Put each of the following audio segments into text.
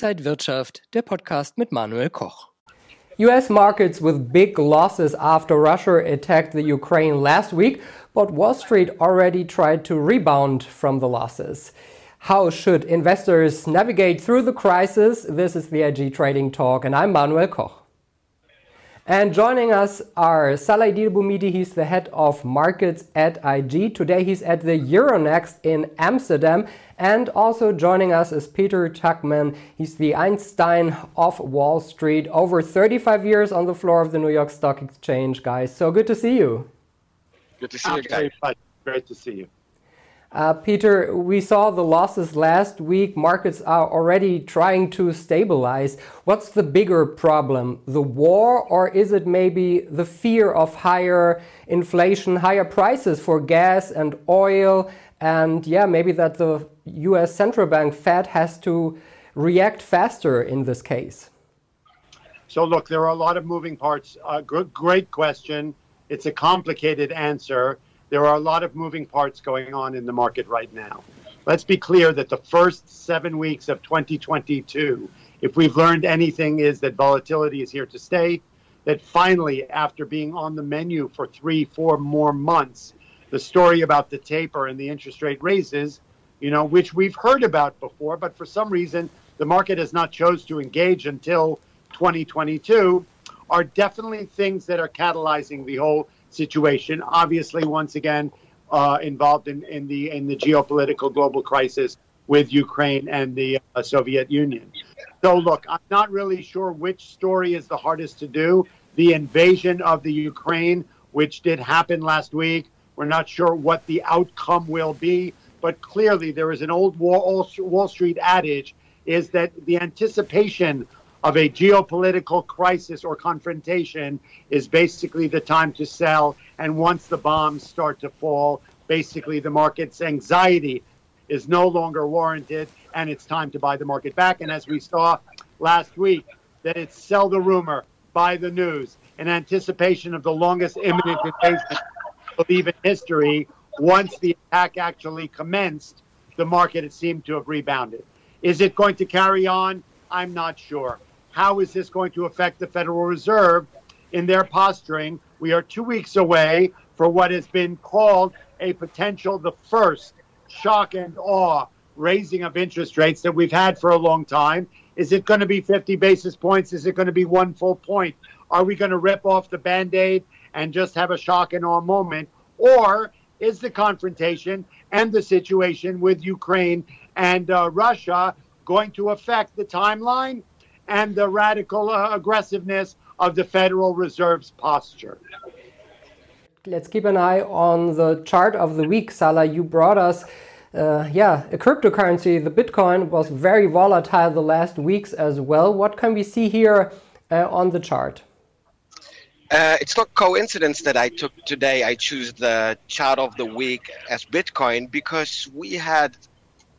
Inside Wirtschaft, der Podcast mit Manuel Koch. US markets with big losses after Russia attacked the Ukraine last week, but Wall Street already tried to rebound from the losses. How should investors navigate through the crisis? This is the IG Trading Talk, and I'm Manuel Koch. And joining us are Salah-Eddine Bouhmidi, he's the head of markets at IG. Today he's at the Euronext in Amsterdam. And also joining us is Peter Tuchman. He's the Einstein of Wall Street, over 35 years on the floor of the New York Stock Exchange, guys. So good to see you. Good to see you guys. Great to see you. Uh, Peter, we saw the losses last week. Markets are already trying to stabilize. What's the bigger problem? The war, or is it maybe the fear of higher inflation, higher prices for gas and oil? And yeah, maybe that the US central bank, Fed, has to react faster in this case. So, look, there are a lot of moving parts. Uh, great question. It's a complicated answer there are a lot of moving parts going on in the market right now. Let's be clear that the first seven weeks of 2022, if we've learned anything, is that volatility is here to stay. That finally, after being on the menu for three, four more months, the story about the taper and the interest rate raises, you know, which we've heard about before, but for some reason the market has not chose to engage until 2022, are definitely things that are catalyzing the whole situation. Obviously, once again, uh, involved in, in the in the geopolitical global crisis with Ukraine and the uh, Soviet Union. So, look, I'm not really sure which story is the hardest to do. The invasion of the Ukraine, which did happen last week, we're not sure what the outcome will be. But clearly, there is an old Wall, Wall Street adage: is that the anticipation of a geopolitical crisis or confrontation is basically the time to sell. And once the bombs start to fall, basically the market's anxiety is no longer warranted and it's time to buy the market back. And as we saw last week, that it's sell the rumor, buy the news in anticipation of the longest imminent invasion believe in history. Once the attack actually commenced, the market it seemed to have rebounded. Is it going to carry on? I'm not sure. How is this going to affect the Federal Reserve in their posturing? We are two weeks away for what has been called a potential, the first shock and awe raising of interest rates that we've had for a long time. Is it going to be 50 basis points? Is it going to be one full point? Are we going to rip off the band aid and just have a shock and awe moment? Or is the confrontation and the situation with Ukraine and uh, Russia going to affect the timeline and the radical uh, aggressiveness of the Federal Reserve's posture. Let's keep an eye on the chart of the week. Salah, you brought us, uh, yeah, a cryptocurrency. The Bitcoin was very volatile the last weeks as well. What can we see here uh, on the chart? Uh, it's not coincidence that I took today. I choose the chart of the week as Bitcoin because we had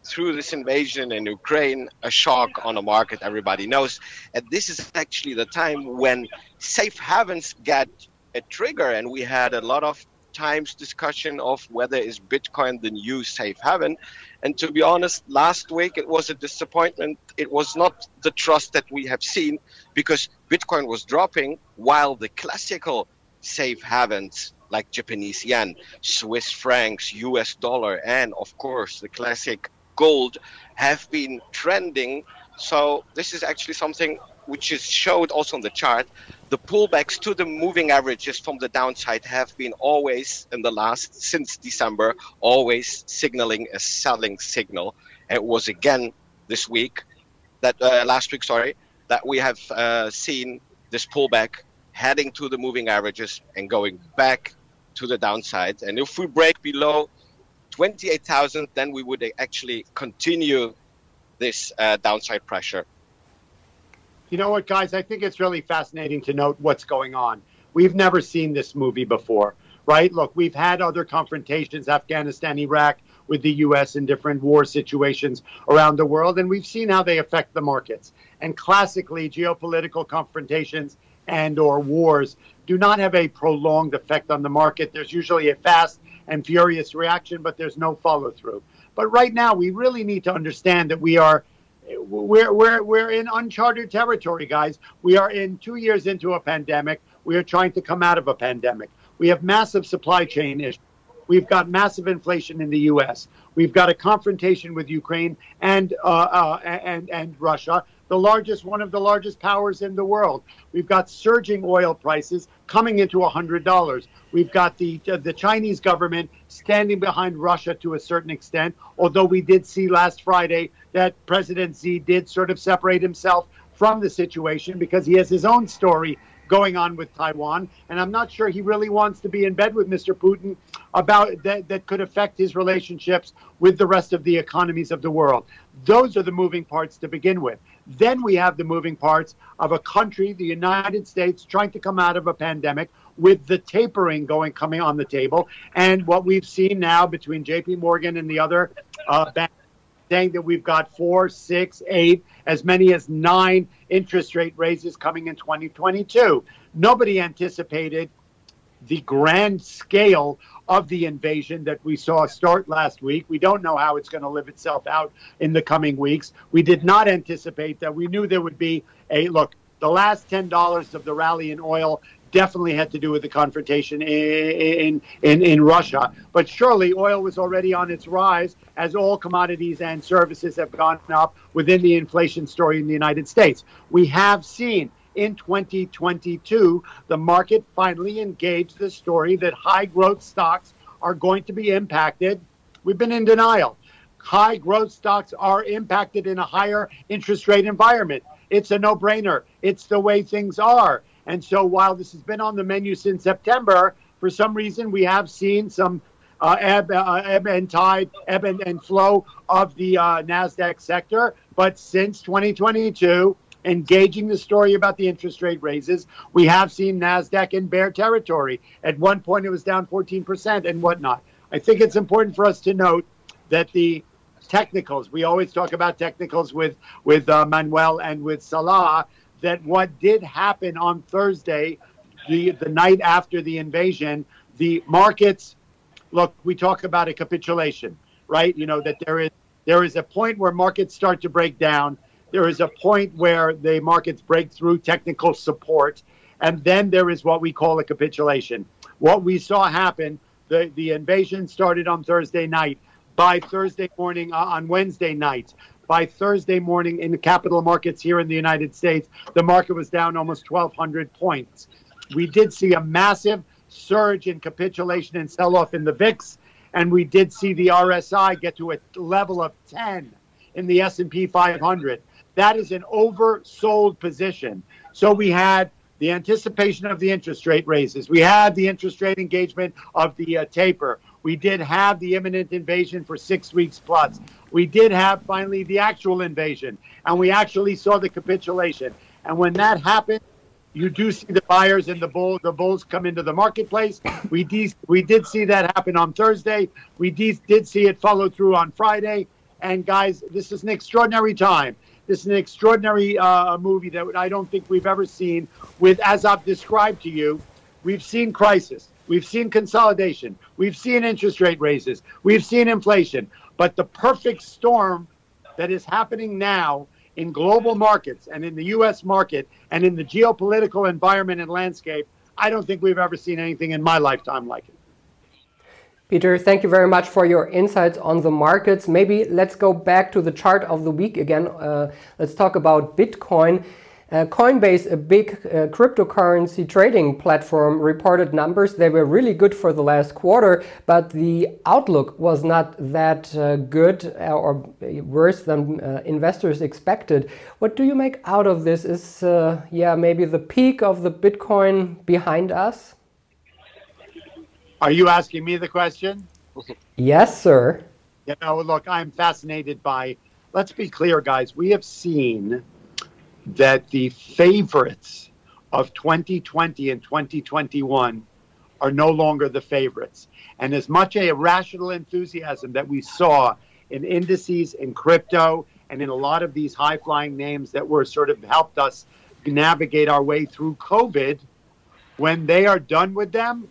through this invasion in Ukraine, a shock on the market, everybody knows. And this is actually the time when safe havens get a trigger. And we had a lot of times discussion of whether is Bitcoin the new safe haven. And to be honest, last week it was a disappointment. It was not the trust that we have seen because Bitcoin was dropping while the classical safe havens like Japanese yen, Swiss francs, US dollar, and of course the classic gold have been trending. So this is actually something which is showed also on the chart. The pullbacks to the moving averages from the downside have been always in the last since December, always signaling a selling signal. And it was again this week that uh, last week, sorry, that we have uh, seen this pullback heading to the moving averages and going back to the downside. And if we break below 28,000, then we would actually continue this uh, downside pressure. You know what, guys? I think it's really fascinating to note what's going on. We've never seen this movie before, right? Look, we've had other confrontations, Afghanistan, Iraq, with the U.S. in different war situations around the world, and we've seen how they affect the markets. And classically, geopolitical confrontations and or wars do not have a prolonged effect on the market. There's usually a fast and furious reaction, but there's no follow through. But right now, we really need to understand that we are we're, we're, we're in uncharted territory, guys. We are in two years into a pandemic. We are trying to come out of a pandemic. We have massive supply chain issues. We've got massive inflation in the U.S. We've got a confrontation with Ukraine and uh, uh, and and Russia, the largest one of the largest powers in the world. We've got surging oil prices coming into hundred dollars. We've got the the Chinese government standing behind Russia to a certain extent. Although we did see last Friday that President Xi did sort of separate himself from the situation because he has his own story going on with Taiwan. And I'm not sure he really wants to be in bed with Mr. Putin about that, that could affect his relationships with the rest of the economies of the world. Those are the moving parts to begin with. Then we have the moving parts of a country, the United States, trying to come out of a pandemic with the tapering going coming on the table. And what we've seen now between JP Morgan and the other uh, banks saying that we've got four, six, eight, as many as nine interest rate raises coming in 2022. Nobody anticipated the grand scale of the invasion that we saw start last week. We don't know how it's going to live itself out in the coming weeks. We did not anticipate that. We knew there would be a look. The last $10 of the rally in oil definitely had to do with the confrontation in, in, in Russia. But surely oil was already on its rise as all commodities and services have gone up within the inflation story in the United States. We have seen in 2022 the market finally engaged the story that high growth stocks are going to be impacted. We've been in denial. High growth stocks are impacted in a higher interest rate environment. It's a no brainer. It's the way things are. And so while this has been on the menu since September, for some reason we have seen some uh, ebb, uh, ebb and tide, ebb and, and flow of the uh, NASDAQ sector. But since 2022, engaging the story about the interest rate raises, we have seen NASDAQ in bear territory. At one point, it was down 14% and whatnot. I think it's important for us to note that the technicals, we always talk about technicals with, with uh, Manuel and with Salah, that what did happen on Thursday, the, the night after the invasion, the markets, look, we talk about a capitulation, right? You know, that there is there is a point where markets start to break down. There is a point where the markets break through technical support. And then there is what we call a capitulation. What we saw happen, the, the invasion started on Thursday night. By Thursday morning, uh, on Wednesday night, by Thursday morning in the capital markets here in the United States, the market was down almost 1,200 points. We did see a massive surge in capitulation and sell off in the VIX, and we did see the RSI get to a level of 10 in the S&P 500. That is an oversold position. So we had the anticipation of the interest rate raises. We had the interest rate engagement of the uh, taper. We did have the imminent invasion for six weeks plus. We did have finally the actual invasion, and we actually saw the capitulation. And when that happened, you do see the buyers and the bull, the bulls come into the marketplace. We de- we did see that happen on Thursday. We de- did see it follow through on Friday. And guys, this is an extraordinary time. This is an extraordinary uh, movie that I don't think we've ever seen. With as I've described to you, we've seen crisis. We've seen consolidation. We've seen interest rate raises. We've seen inflation. But the perfect storm that is happening now in global markets and in the U.S. market and in the geopolitical environment and landscape, I don't think we've ever seen anything in my lifetime like it. Peter, thank you very much for your insights on the markets. Maybe let's go back to the chart of the week again. Uh, let's talk about Bitcoin. Uh, Coinbase, a big uh, cryptocurrency trading platform, reported numbers. They were really good for the last quarter, but the outlook was not that uh, good uh, or worse than uh, investors expected. What do you make out of this? Is uh, yeah maybe the peak of the Bitcoin behind us? Are you asking me the question? yes, sir. You know, look, I'm fascinated by. Let's be clear, guys. We have seen that the favorites of 2020 and 2021 are no longer the favorites. And as much a rational enthusiasm that we saw in indices, in crypto, and in a lot of these high flying names that were sort of helped us navigate our way through COVID, when they are done with them,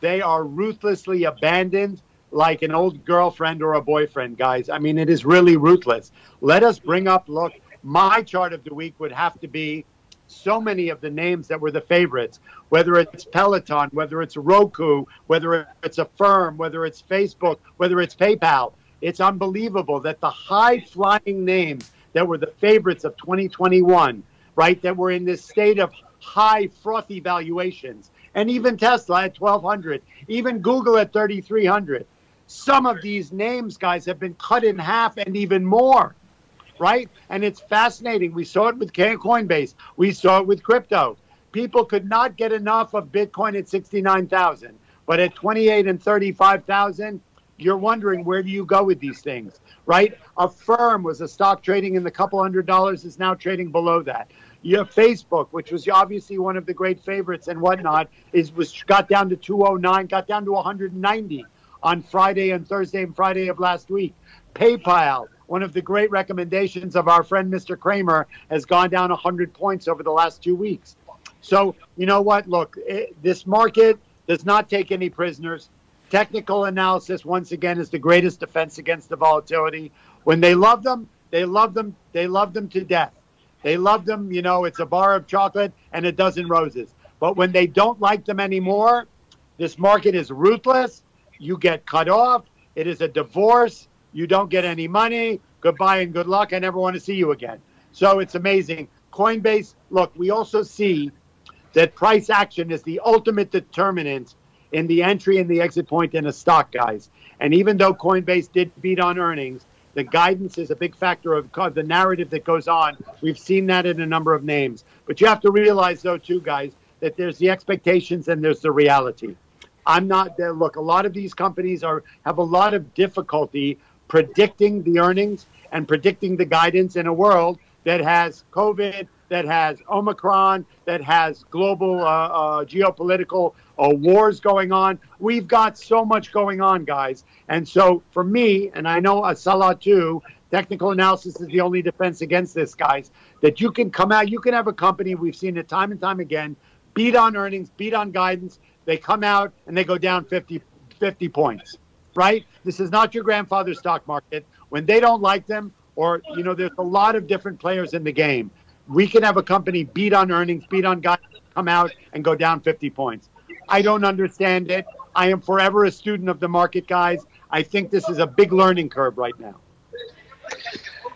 they are ruthlessly abandoned like an old girlfriend or a boyfriend, guys. I mean, it is really ruthless. Let us bring up, look, my chart of the week would have to be so many of the names that were the favorites, whether it's Peloton, whether it's Roku, whether it's a firm, whether it's Facebook, whether it's PayPal. It's unbelievable that the high flying names that were the favorites of 2021, right, that were in this state of high frothy valuations, and even Tesla at 1200, even Google at 3300 some of these names, guys, have been cut in half and even more, right? And it's fascinating. We saw it with Coinbase. We saw it with crypto. People could not get enough of Bitcoin at 69,000, but at 28 and 35,000, you're wondering where do you go with these things, right? Affirm was a stock trading in the couple hundred dollars is now trading below that. You have Facebook, which was obviously one of the great favorites and whatnot, is was got down to 209, got down to 190 on Friday and Thursday and Friday of last week. PayPal, one of the great recommendations of our friend Mr. Cramer, has gone down 100 points over the last two weeks. So, you know what? Look, it, this market does not take any prisoners. Technical analysis, once again, is the greatest defense against the volatility. When they love them, they love them, they love them to death. They love them, you know, it's a bar of chocolate and a dozen roses. But when they don't like them anymore, this market is ruthless you get cut off. It is a divorce. You don't get any money. Goodbye and good luck. I never want to see you again. So it's amazing. Coinbase, look, we also see that price action is the ultimate determinant in the entry and the exit point in a stock, guys. And even though Coinbase did beat on earnings, the guidance is a big factor of the narrative that goes on. We've seen that in a number of names. But you have to realize, though, too, guys, that there's the expectations and there's the reality. I'm not there. Look, a lot of these companies are have a lot of difficulty predicting the earnings and predicting the guidance in a world that has COVID, that has Omicron, that has global uh, uh, geopolitical uh, wars going on. We've got so much going on, guys. And so for me, and I know a Salah too, technical analysis is the only defense against this, guys, that you can come out, you can have a company, we've seen it time and time again, beat on earnings, beat on guidance, they come out and they go down 50, 50 points, right? This is not your grandfather's stock market. When they don't like them, or, you know, there's a lot of different players in the game. We can have a company beat on earnings, beat on guidance, come out and go down 50 points. I don't understand it. I am forever a student of the market, guys. I think this is a big learning curve right now.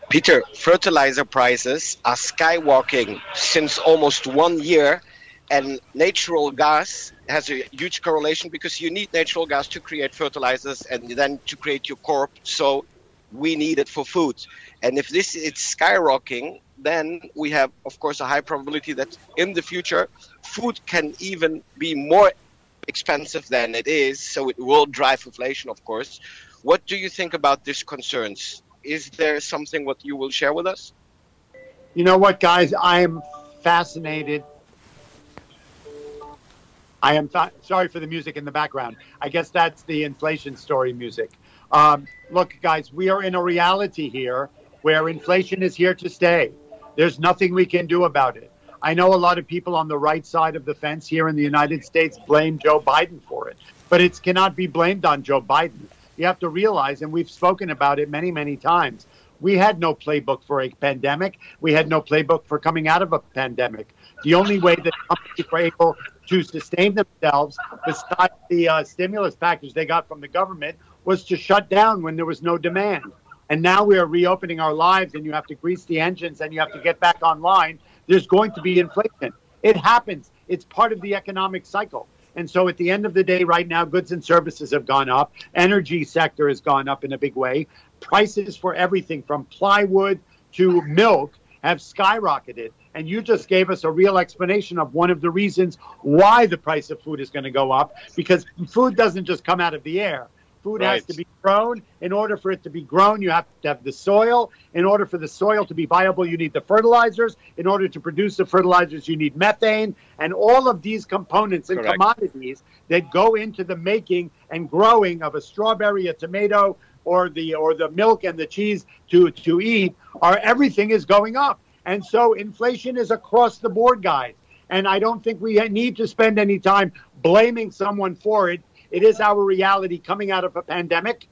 Peter, fertilizer prices are skyrocketing since almost one year and natural gas has a huge correlation because you need natural gas to create fertilizers and then to create your crop. So we need it for food. And if this is skyrocketing, then we have, of course, a high probability that in the future, food can even be more expensive than it is. So it will drive inflation, of course. What do you think about these concerns? Is there something what you will share with us? You know what, guys? I am fascinated I am sorry for the music in the background. I guess that's the inflation story music. Um, look, guys, we are in a reality here where inflation is here to stay. There's nothing we can do about it. I know a lot of people on the right side of the fence here in the United States blame Joe Biden for it, but it cannot be blamed on Joe Biden. You have to realize, and we've spoken about it many, many times, we had no playbook for a pandemic. We had no playbook for coming out of a pandemic. The only way that companies were able to sustain themselves, besides the uh, stimulus package they got from the government, was to shut down when there was no demand. And now we are reopening our lives, and you have to grease the engines and you have to get back online. There's going to be inflation. It happens. It's part of the economic cycle. And so at the end of the day, right now, goods and services have gone up. Energy sector has gone up in a big way. Prices for everything from plywood to milk have skyrocketed. And you just gave us a real explanation of one of the reasons why the price of food is going to go up because food doesn't just come out of the air. Food right. has to be grown. In order for it to be grown, you have to have the soil. In order for the soil to be viable, you need the fertilizers. In order to produce the fertilizers, you need methane. And all of these components and Correct. commodities that go into the making and growing of a strawberry, a tomato, or the or the milk and the cheese to to eat are everything is going up. And so inflation is across the board, guys. And I don't think we need to spend any time blaming someone for it. It is our reality coming out of a pandemic,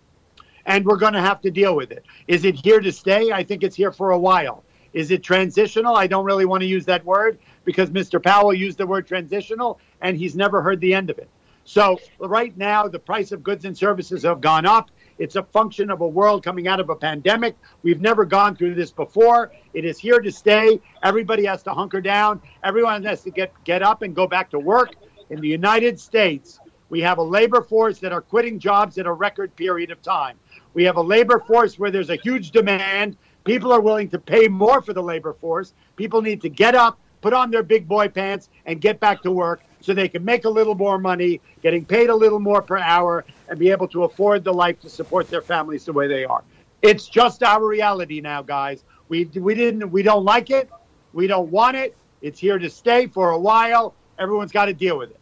and we're going to have to deal with it. Is it here to stay? I think it's here for a while. Is it transitional? I don't really want to use that word because Mr. Powell used the word transitional and he's never heard the end of it. So, right now, the price of goods and services have gone up. It's a function of a world coming out of a pandemic. We've never gone through this before. It is here to stay. Everybody has to hunker down. Everyone has to get, get up and go back to work. In the United States, we have a labor force that are quitting jobs in a record period of time. We have a labor force where there's a huge demand. People are willing to pay more for the labor force. People need to get up, put on their big boy pants, and get back to work so they can make a little more money, getting paid a little more per hour, and be able to afford the life to support their families the way they are. It's just our reality now, guys. We we didn't we don't like it. We don't want it. It's here to stay for a while. Everyone's got to deal with it.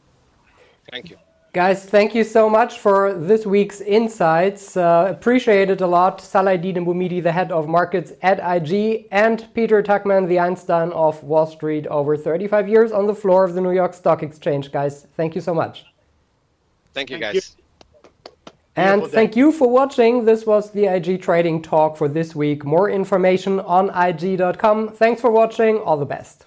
Thank you. Guys, thank you so much for this week's insights. Uh, appreciate it a lot. Salah-Eddine Bouhmidi, the head of markets at IG, and Peter Tuchman, the Einstein of Wall Street, over 35 years on the floor of the New York Stock Exchange. Guys, thank you so much. Thank you, Thank guys. And thank you for watching. This was the IG Trading Talk for this week. More information on IG.com. Thanks for watching. All the best.